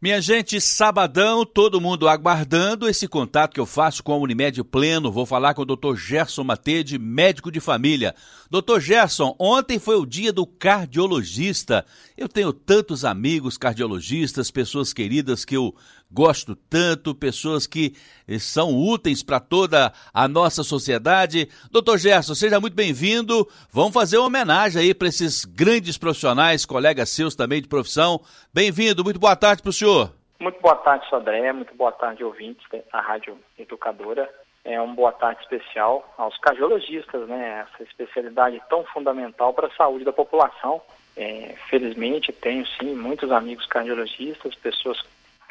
Minha gente, sabadão, todo mundo aguardando esse contato que eu faço com a Unimed Pleno. Vou falar com o Dr. Gerson Matede, médico de família. Dr. Gerson, ontem foi o dia do cardiologista. Eu tenho tantos amigos cardiologistas, pessoas queridas que eu gosto tanto, pessoas que eh, são úteis para toda a nossa sociedade. Doutor Gerson, seja muito bem-vindo. Vamos fazer uma homenagem aí para esses grandes profissionais, colegas seus também de profissão. Bem-vindo, muito boa tarde para o senhor. Muito boa tarde, Sodré, muito boa tarde, ouvintes da Rádio Educadora. É uma boa tarde especial aos cardiologistas, né? Essa especialidade tão fundamental para a saúde da população. É, felizmente tenho sim muitos amigos cardiologistas, pessoas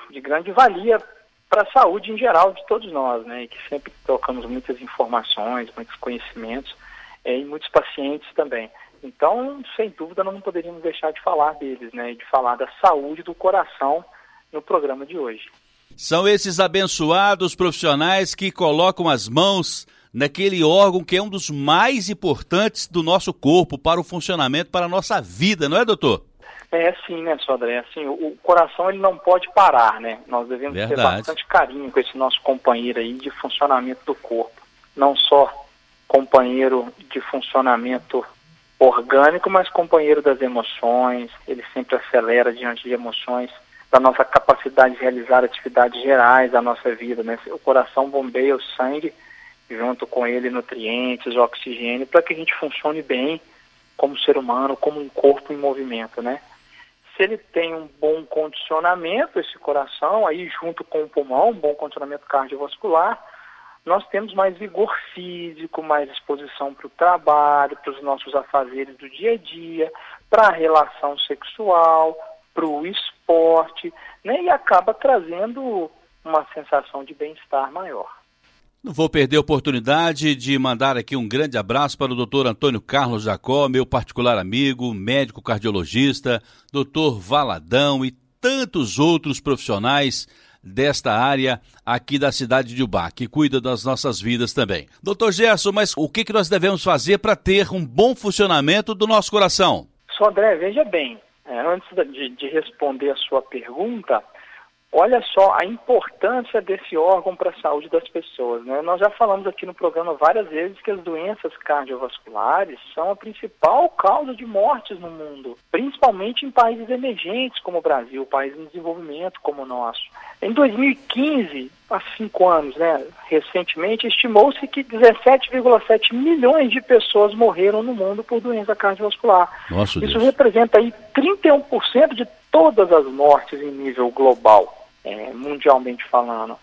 de grande valia para a saúde em geral de todos nós, né? E que sempre trocamos muitas informações, muitos conhecimentos é, e muitos pacientes também. Então, sem dúvida, não poderíamos deixar de falar deles, né? De falar da saúde do coração no programa de hoje. São esses abençoados profissionais que colocam as mãos naquele órgão que é um dos mais importantes do nosso corpo para o funcionamento, para a nossa vida, não é, doutor? É sim, né, Sodré? Assim, o, o, coração ele não pode parar, né? Nós devemos Verdade. ter bastante carinho com esse nosso companheiro aí de funcionamento do corpo. Não só companheiro de funcionamento orgânico, mas companheiro das emoções. Ele sempre acelera diante de emoções, da nossa capacidade de realizar atividades gerais da nossa vida, né? O coração bombeia o sangue junto com ele nutrientes, oxigênio, para que a gente funcione bem como ser humano, como um corpo em movimento, né? Se ele tem um bom condicionamento, esse coração, aí junto com o pulmão, um bom condicionamento cardiovascular, nós temos mais vigor físico, mais disposição para o trabalho, para os nossos afazeres do dia a dia, para a relação sexual, para o esporte, né? e acaba trazendo uma sensação de bem-estar maior. Não vou perder a oportunidade de mandar aqui um grande abraço para o doutor Antônio Carlos Jacó, meu particular amigo, médico cardiologista, doutor Valadão e tantos outros profissionais desta área aqui da cidade de Ubá, que cuida das nossas vidas também. Doutor Gerson, mas o que, que nós devemos fazer para ter um bom funcionamento do nosso coração? Só André, veja bem, é, antes de, de responder a sua pergunta, Olha só a importância desse órgão para a saúde das pessoas. Né? Nós já falamos aqui no programa várias vezes que as doenças cardiovasculares são a principal causa de mortes no mundo, principalmente em países emergentes como o Brasil, países em desenvolvimento como o nosso. Em 2015, há cinco anos, né, recentemente, estimou-se que 17,7 milhões de pessoas morreram no mundo por doença cardiovascular. Nossa Isso Deus. representa aí 31% de todas as mortes em nível global é, mundialmente falando.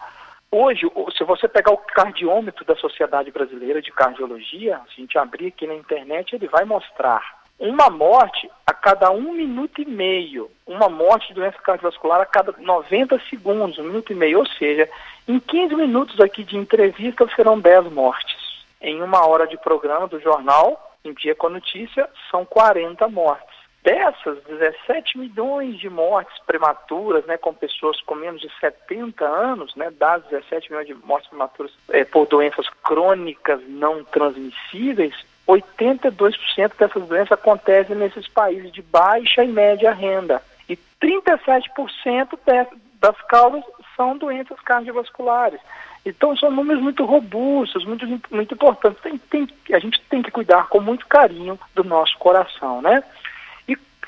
Hoje, se você pegar o cardiômetro da Sociedade Brasileira de Cardiologia, se a gente abrir aqui na internet, ele vai mostrar uma morte a cada um minuto e meio, uma morte de doença cardiovascular a cada 90 segundos, um minuto e meio, ou seja, em 15 minutos aqui de entrevista serão 10 mortes. Em uma hora de programa do jornal, em dia com a notícia, são 40 mortes. Dessas, 17 milhões de mortes prematuras, né, com pessoas com menos de 70 anos, né, das 17 milhões de mortes prematuras é, por doenças crônicas não transmissíveis, 82% dessas doenças acontecem nesses países de baixa e média renda. E 37% das causas são doenças cardiovasculares. Então são números muito robustos, muito, muito importantes. Tem, tem, a gente tem que cuidar com muito carinho do nosso coração, né?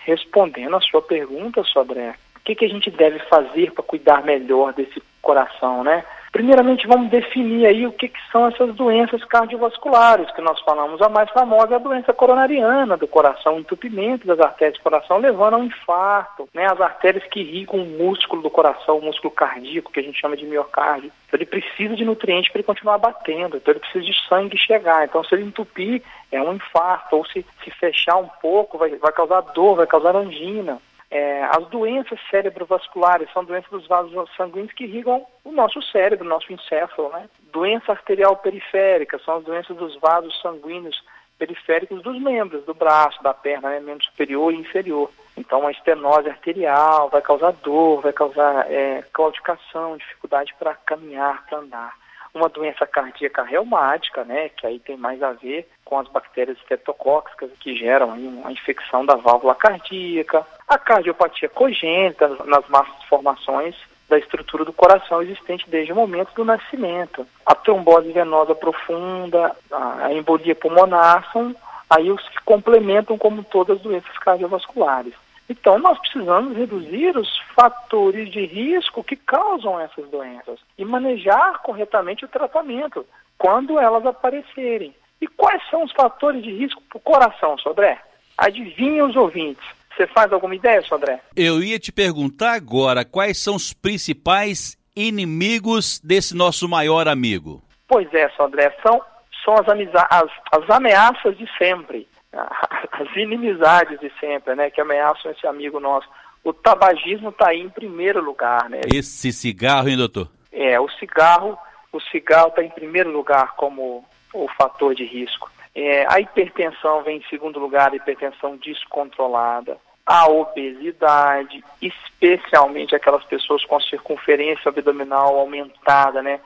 Respondendo a sua pergunta, Sodré, o que, que a gente deve fazer para cuidar melhor desse coração, né? Primeiramente, vamos definir aí o que, que, são essas doenças cardiovasculares que nós falamos. A mais famosa é a doença coronariana do coração, entupimento das artérias do coração, levando a um infarto. Né? As artérias que irrigam o músculo do coração, o músculo cardíaco, que a gente chama de miocárdio. Então, ele precisa de nutrientes para ele continuar batendo, então ele precisa de sangue chegar. Então, se ele entupir, é um infarto, ou se, se fechar um pouco, vai, vai causar dor, vai causar angina. É, as doenças cerebrovasculares são doenças dos vasos sanguíneos que irrigam o nosso cérebro, o nosso encéfalo. Né? Doença arterial periférica são as doenças dos vasos sanguíneos periféricos dos membros, do braço, da perna, né? membro superior e inferior. Então, a estenose arterial vai causar dor, vai causar é, claudicação, dificuldade para caminhar, para andar. Uma doença cardíaca reumática, né, que aí tem mais a ver com as bactérias estreptocóccicas que geram uma infecção da válvula cardíaca, a cardiopatia congênita nas massas formações da estrutura do coração existente desde o momento do nascimento. A trombose venosa profunda, a embolia pulmonar são aí os que complementam como todas as doenças cardiovasculares. Então, nós precisamos reduzir os fatores de risco que causam essas doenças e manejar corretamente o tratamento quando elas aparecerem. E quais são os fatores de risco para o coração, Sodré? Adivinha os ouvintes. Você faz alguma ideia, Sodré? Eu ia te perguntar agora quais são os principais inimigos desse nosso maior amigo. Pois é, Sodré, são, são as, as, as ameaças de sempre, as inimizades de sempre, né, que ameaçam esse amigo nosso. O tabagismo está aí em primeiro lugar, né? Esse cigarro, hein, doutor? É, o cigarro, o cigarro está em primeiro lugar como o fator de risco. É, a hipertensão vem em segundo lugar, a hipertensão descontrolada a obesidade, especialmente aquelas pessoas com circunferência abdominal aumentada, né?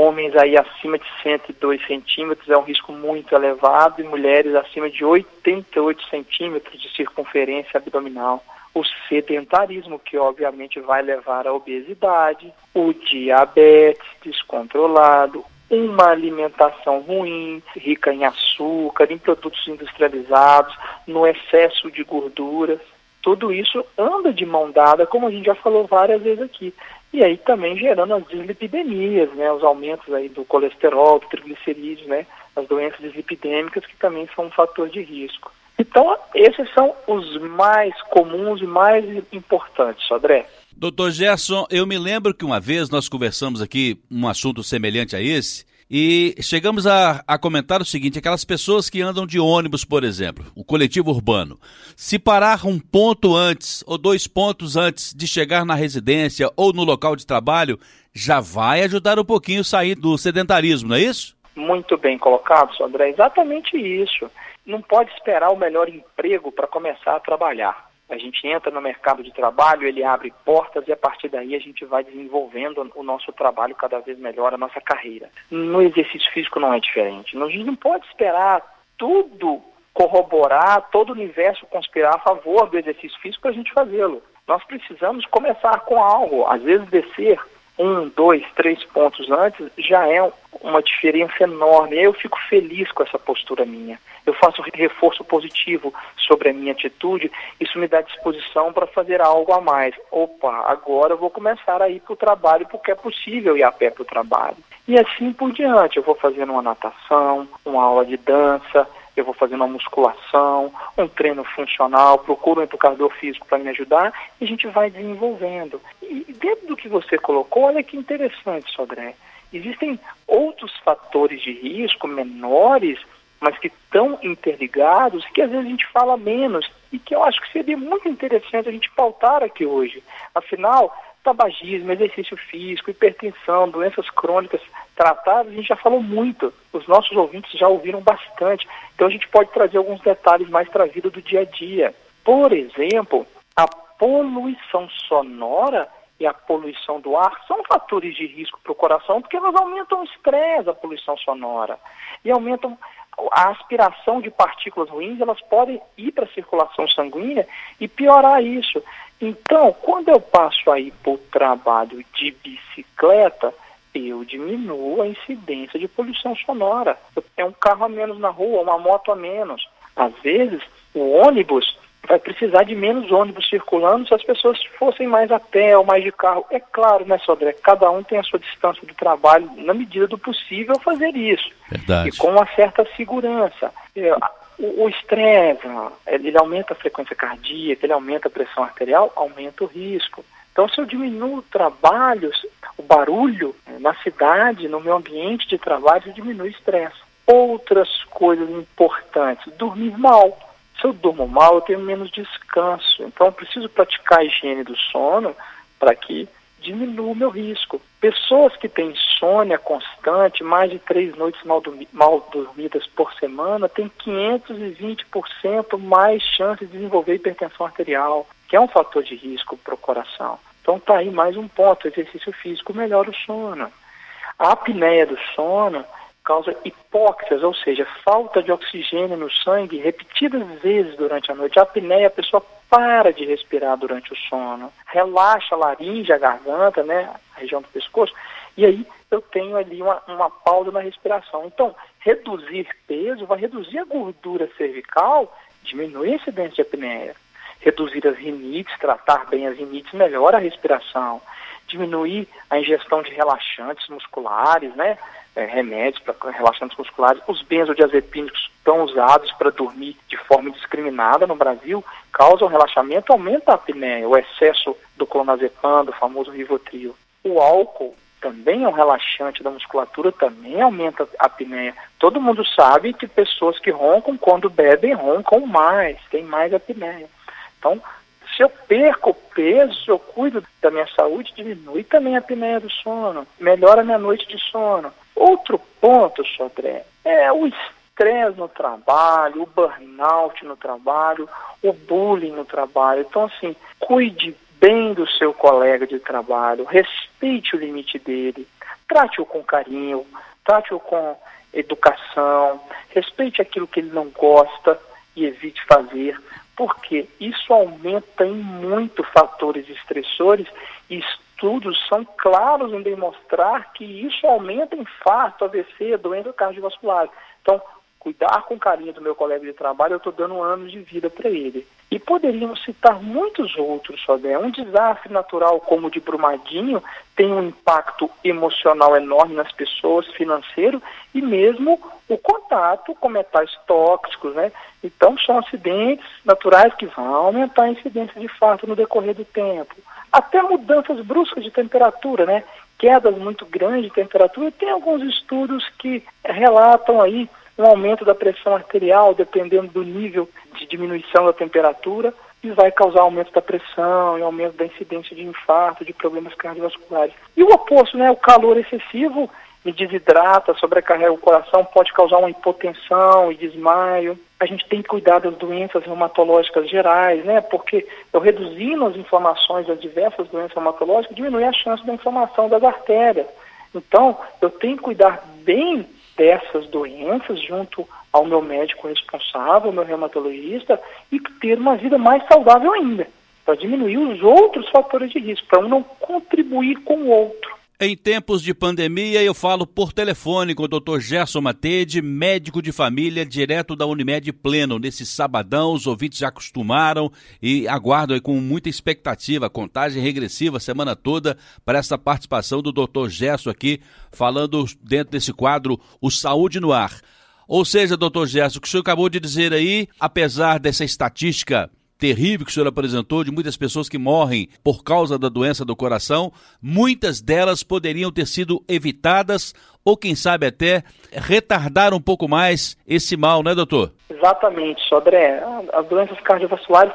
Homens aí acima de 102 centímetros é um risco muito elevado e mulheres acima de 88 centímetros de circunferência abdominal. O sedentarismo, que obviamente vai levar à obesidade, o diabetes descontrolado, uma alimentação ruim, rica em açúcar, em produtos industrializados, no excesso de gorduras tudo isso anda de mão dada, como a gente já falou várias vezes aqui. E aí também gerando as dislipidemias, né, os aumentos aí do colesterol, do triglicerídeos, né, as doenças dislipidêmicas que também são um fator de risco. Então, esses são os mais comuns e mais importantes, Sodré. Doutor Gerson, eu me lembro que uma vez nós conversamos aqui um assunto semelhante a esse, e chegamos a, a comentar o seguinte: aquelas pessoas que andam de ônibus, por exemplo, o coletivo urbano, se parar um ponto antes ou dois pontos antes de chegar na residência ou no local de trabalho, já vai ajudar um pouquinho a sair do sedentarismo, não é isso? Muito bem colocado, André. Exatamente isso. Não pode esperar o melhor emprego para começar a trabalhar a gente entra no mercado de trabalho, ele abre portas e a partir daí a gente vai desenvolvendo o nosso trabalho cada vez melhor, a nossa carreira. No exercício físico não é diferente. A gente não pode esperar tudo corroborar, todo o universo conspirar a favor do exercício físico para a gente fazê-lo. Nós precisamos começar com algo, às vezes descer um, dois, três pontos antes, já é uma diferença enorme. Eu fico feliz com essa postura minha. Eu faço reforço positivo sobre a minha atitude, isso me dá disposição para fazer algo a mais. Opa, agora eu vou começar a ir para o trabalho porque é possível ir a pé para o trabalho. E assim por diante, eu vou fazendo uma natação, uma aula de dança, eu vou fazendo uma musculação, um treino funcional, procuro um educador físico para me ajudar e a gente vai desenvolvendo. E dentro do que você colocou, olha que interessante, Sodré. Existem outros fatores de risco menores, mas que estão interligados, que às vezes a gente fala menos e que eu acho que seria muito interessante a gente pautar aqui hoje. Afinal, tabagismo, exercício físico, hipertensão, doenças crônicas tratadas, a gente já falou muito. Os nossos ouvintes já ouviram bastante. Então a gente pode trazer alguns detalhes mais para a vida do dia a dia. Por exemplo, a poluição sonora e a poluição do ar são fatores de risco para o coração porque elas aumentam o estresse, a poluição sonora, e aumentam a aspiração de partículas ruins, elas podem ir para a circulação sanguínea e piorar isso. Então, quando eu passo aí para o trabalho de bicicleta, eu diminuo a incidência de poluição sonora. Tenho um carro a menos na rua, uma moto a menos. Às vezes, o ônibus vai precisar de menos ônibus circulando se as pessoas fossem mais a pé ou mais de carro. É claro, né, Sodré? Cada um tem a sua distância do trabalho, na medida do possível, fazer isso. Verdade. E com uma certa segurança. É, o estresse, ele aumenta a frequência cardíaca, ele aumenta a pressão arterial, aumenta o risco. Então, se eu diminuo o trabalho, o barulho né, na cidade, no meu ambiente de trabalho, diminui o estresse. Outras coisas importantes, dormir mal. Se eu durmo mal, eu tenho menos descanso. Então, preciso praticar a higiene do sono para que diminua o meu risco. Pessoas que têm insônia constante, mais de três noites mal, mal dormidas por semana, têm 520% mais chance de desenvolver hipertensão arterial, que é um fator de risco para o coração. Então está aí mais um ponto, exercício físico melhora o sono. A apneia do sono causa hipóxias, ou seja, falta de oxigênio no sangue repetidas vezes durante a noite. A apneia, a pessoa para de respirar durante o sono, relaxa a laringe, a garganta, né, a região do pescoço, e aí eu tenho ali uma, uma pausa na respiração. Então, reduzir peso vai reduzir a gordura cervical, diminuir a incidência de apneia. Reduzir as rinites, tratar bem as rinites, melhora a respiração. Diminuir a ingestão de relaxantes musculares, né? é, remédios para relaxantes musculares. Os benzodiazepínicos estão usados para dormir de forma indiscriminada no Brasil, causam relaxamento, aumenta a apneia, o excesso do clonazepam, do famoso Rivotril. O álcool também é um relaxante da musculatura, também aumenta a apneia. Todo mundo sabe que pessoas que roncam, quando bebem, roncam mais, tem mais apneia. Então, se eu perco peso, eu cuido da minha saúde, diminui também a apneia do sono, melhora a minha noite de sono. Outro ponto, Sodré, é o estresse no trabalho, o burnout no trabalho, o bullying no trabalho. Então, assim, cuide bem do seu colega de trabalho, respeite o limite dele, trate-o com carinho, trate-o com educação, respeite aquilo que ele não gosta e evite fazer, porque isso aumenta em muito fatores estressores e estudos são claros em demonstrar que isso aumenta infarto, AVC, doença cardiovascular. Então, cuidar com carinho do meu colega de trabalho, eu estou dando anos de vida para ele. E poderíamos citar muitos outros, Sodé. Um desastre natural como o de Brumadinho tem um impacto emocional enorme nas pessoas, financeiro, e mesmo o contato com metais tóxicos, né? Então, são acidentes naturais que vão aumentar a incidência de fato no decorrer do tempo até mudanças bruscas de temperatura, né? Quedas muito grandes de temperatura. Tem alguns estudos que relatam aí um aumento da pressão arterial, dependendo do nível de diminuição da temperatura, e vai causar aumento da pressão e aumento da incidência de infarto, de problemas cardiovasculares. E o oposto, né? O calor excessivo me desidrata, sobrecarrega o coração, pode causar uma hipotensão e desmaio. A gente tem que cuidar das doenças reumatológicas gerais, né? Porque eu reduzindo as inflamações das diversas doenças reumatológicas, diminui a chance da inflamação das artérias. Então, eu tenho que cuidar bem dessas doenças junto ao meu médico responsável, meu reumatologista, e ter uma vida mais saudável ainda, para diminuir os outros fatores de risco, para um não contribuir com o outro. Em tempos de pandemia, eu falo por telefone com o Dr. Gerson Matede, médico de família, direto da Unimed Pleno. Nesse sabadão, os ouvintes já acostumaram e aguardam com muita expectativa, contagem regressiva a semana toda para essa participação do Dr. Gerson aqui, falando dentro desse quadro O Saúde no Ar. Ou seja, doutor Gerson, o que o senhor acabou de dizer aí, apesar dessa estatística terrível que o senhor apresentou de muitas pessoas que morrem por causa da doença do coração, muitas delas poderiam ter sido evitadas ou, quem sabe, até retardar um pouco mais esse mal, né, doutor? Exatamente, Sodré. As doenças cardiovasculares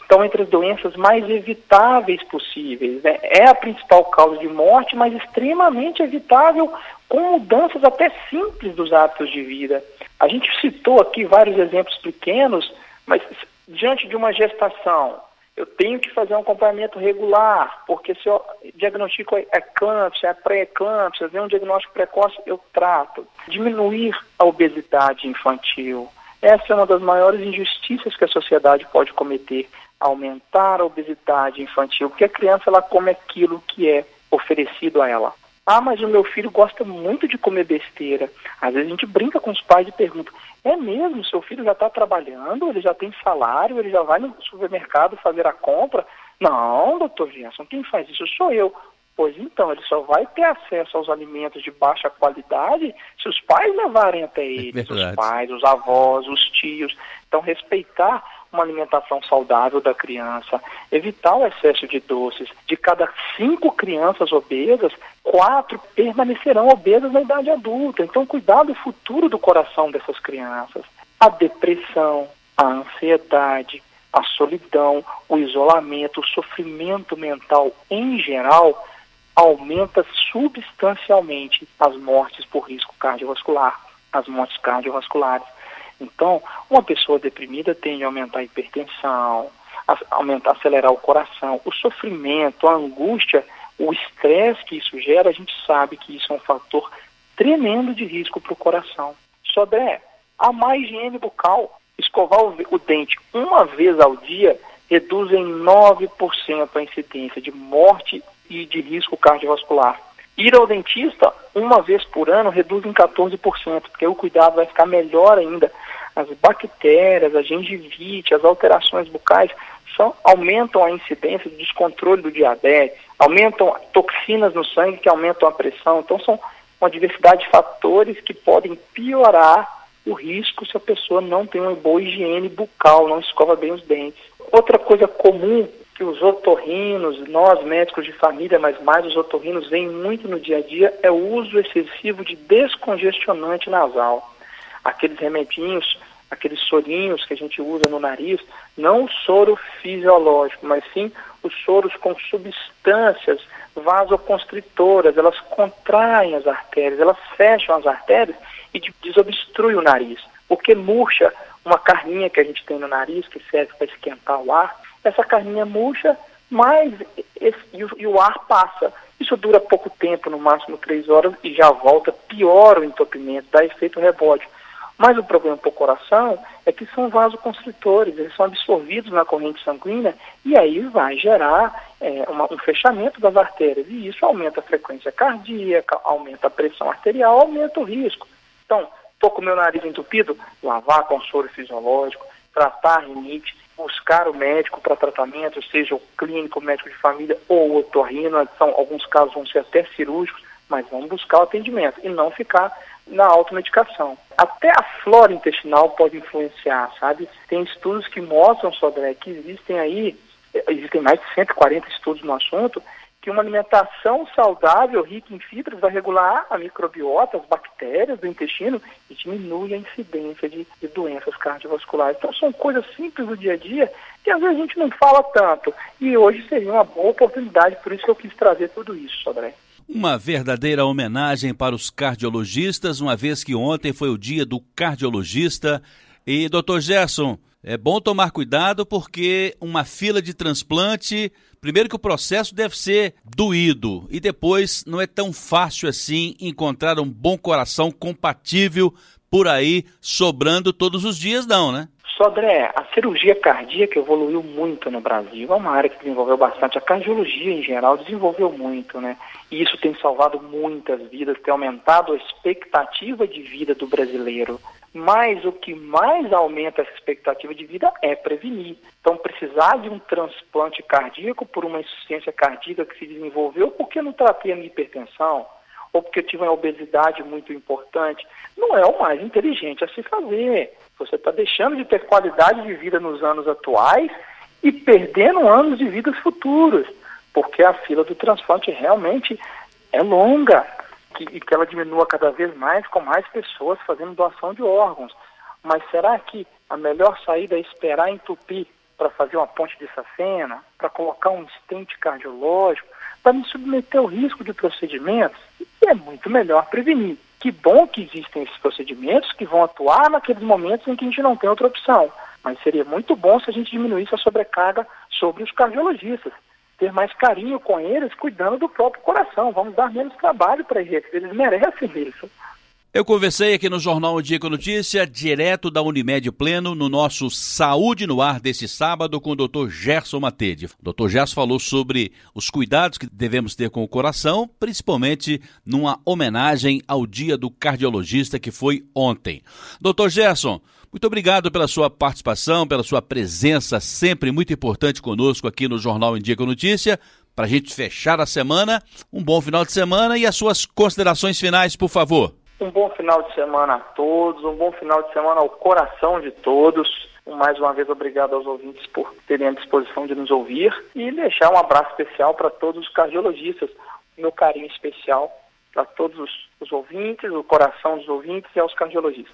estão, entre as doenças mais evitáveis possíveis. Né? É a principal causa de morte, mas extremamente evitável com mudanças até simples dos hábitos de vida. A gente citou aqui vários exemplos pequenos, mas diante de uma gestação, eu tenho que fazer um acompanhamento regular, porque se eu diagnostico eclâmpsia, é pré-eclâmpsia, vem um diagnóstico precoce, eu trato. Diminuir a obesidade infantil. Essa é uma das maiores injustiças que a sociedade pode cometer, aumentar a obesidade infantil, porque a criança ela come aquilo que é oferecido a ela. Ah, mas o meu filho gosta muito de comer besteira. Às vezes a gente brinca com os pais e pergunta: é mesmo? Seu filho já está trabalhando? Ele já tem salário? Ele já vai no supermercado fazer a compra? Não, doutor Gerson, quem faz isso sou eu. Pois então, ele só vai ter acesso aos alimentos de baixa qualidade se os pais levarem até ele, é os pais, os avós, os tios. Então, respeitar uma alimentação saudável da criança, evitar o excesso de doces. De cada cinco crianças obesas, quatro permanecerão obesas na idade adulta. Então, cuidar do futuro do coração dessas crianças. A depressão, a ansiedade, a solidão, o isolamento, o sofrimento mental em geral aumenta substancialmente as mortes por risco cardiovascular, as mortes cardiovasculares. Então, uma pessoa deprimida tende a aumentar a hipertensão, a aumentar, acelerar o coração, o sofrimento, a angústia o estresse que isso gera, a gente sabe que isso é um fator tremendo de risco para o coração. Sodré, a má higiene bucal, escovar o dente uma vez ao dia reduz em 9% a incidência de morte e de risco cardiovascular. Ir ao dentista uma vez por ano reduz em 14%, porque o cuidado vai ficar melhor ainda. As bactérias, a gengivite, as alterações bucais são, aumentam a incidência de descontrole do diabetes, aumentam toxinas no sangue que aumentam a pressão. Então, são uma diversidade de fatores que podem piorar o risco se a pessoa não tem uma boa higiene bucal, não escova bem os dentes. Outra coisa comum que os otorrinos, nós médicos de família, mas mais os otorrinos, veem muito no dia a dia é o uso excessivo de descongestionante nasal. Aqueles remedinhos, aqueles sorinhos que a gente usa no nariz, não soro fisiológico, mas sim os soros com substâncias vasoconstritoras, elas contraem as artérias, elas fecham as artérias e desobstruem o nariz, porque murcha uma carninha que a gente tem no nariz que serve para esquentar o ar, essa carninha murcha, mas esse, e, o, e o ar passa. Isso dura pouco tempo, no máximo três horas, e já volta, piora o entupimento, dá efeito rebote. Mas o problema para o coração é que são vasoconstritores, eles são absorvidos na corrente sanguínea e aí vai gerar é, uma, um fechamento das artérias. E isso aumenta a frequência cardíaca, aumenta a pressão arterial, aumenta o risco. Então, estou com meu nariz entupido, lavar com soro fisiológico, tratar a rinite, buscar o médico para tratamento, seja o clínico, o médico de família ou o otorrino, são, alguns casos vão ser até cirúrgicos, mas vamos buscar o atendimento e não ficar na automedicação. Até a flora intestinal pode influenciar, sabe? Tem estudos que mostram, Sodré, que existem aí, existem mais de 140 estudos no assunto, que uma alimentação saudável, rica em fibras, vai regular a microbiota, as bactérias do intestino e diminui a incidência de, de, doenças cardiovasculares. Então são coisas simples do dia a dia que às vezes a gente não fala tanto. E hoje seria uma boa oportunidade, por isso que eu quis trazer tudo isso, Sodré. Uma verdadeira homenagem para os cardiologistas, uma vez que ontem foi o dia do cardiologista. E, doutor Gerson, é bom tomar cuidado porque uma fila de transplante, primeiro que o processo deve ser doído e depois não é tão fácil assim encontrar um bom coração compatível por aí sobrando todos os dias não, né? Sodré, a cirurgia cardíaca evoluiu muito no Brasil. É uma área que desenvolveu bastante. A cardiologia, em geral, desenvolveu muito, né? E isso tem salvado muitas vidas, tem aumentado a expectativa de vida do brasileiro. Mas o que mais aumenta essa expectativa de vida é prevenir. Então, precisar de um transplante cardíaco por uma insuficiência cardíaca que se desenvolveu porque não tratei a minha hipertensão, ou porque tive uma obesidade muito importante, não é o mais inteligente a se fazer. Você está deixando de ter qualidade de vida nos anos atuais e perdendo anos de vidas futuras, porque a fila do transplante realmente é longa que, e que ela diminua cada vez mais com mais pessoas fazendo doação de órgãos. Mas será que a melhor saída é esperar entupir para fazer uma ponte de safena, para colocar um estente cardiológico, para me submeter ao risco de procedimentos? É muito melhor prevenir. Que bom que existem esses procedimentos que vão atuar naqueles momentos em que a gente não tem outra opção. Mas seria muito bom se a gente diminuísse a sobrecarga sobre os cardiologistas. Ter mais carinho com eles, cuidando do próprio coração. Vamos dar menos trabalho para eles. Eles merecem isso. Eu conversei aqui no Jornal O Dia com Notícia, direto da Unimed Pleno, no nosso Saúde no Ar desse sábado, com o Dr. Gerson Matede. O Dr. Gerson falou sobre os cuidados que devemos ter com o coração, principalmente numa homenagem ao Dia do Cardiologista que foi ontem. Dr. Gerson, muito obrigado pela sua participação, pela sua presença sempre muito importante conosco aqui no Jornal Em Dia com Notícia. Para a gente fechar a semana, um bom final de semana e as suas considerações finais, por favor. Um bom final de semana a todos, um bom final de semana ao coração de todos. Mais uma vez, obrigado aos ouvintes por terem a disposição de nos ouvir e deixar um abraço especial para todos os cardiologistas, meu carinho especial para todos os, ouvintes, o coração dos ouvintes e aos cardiologistas.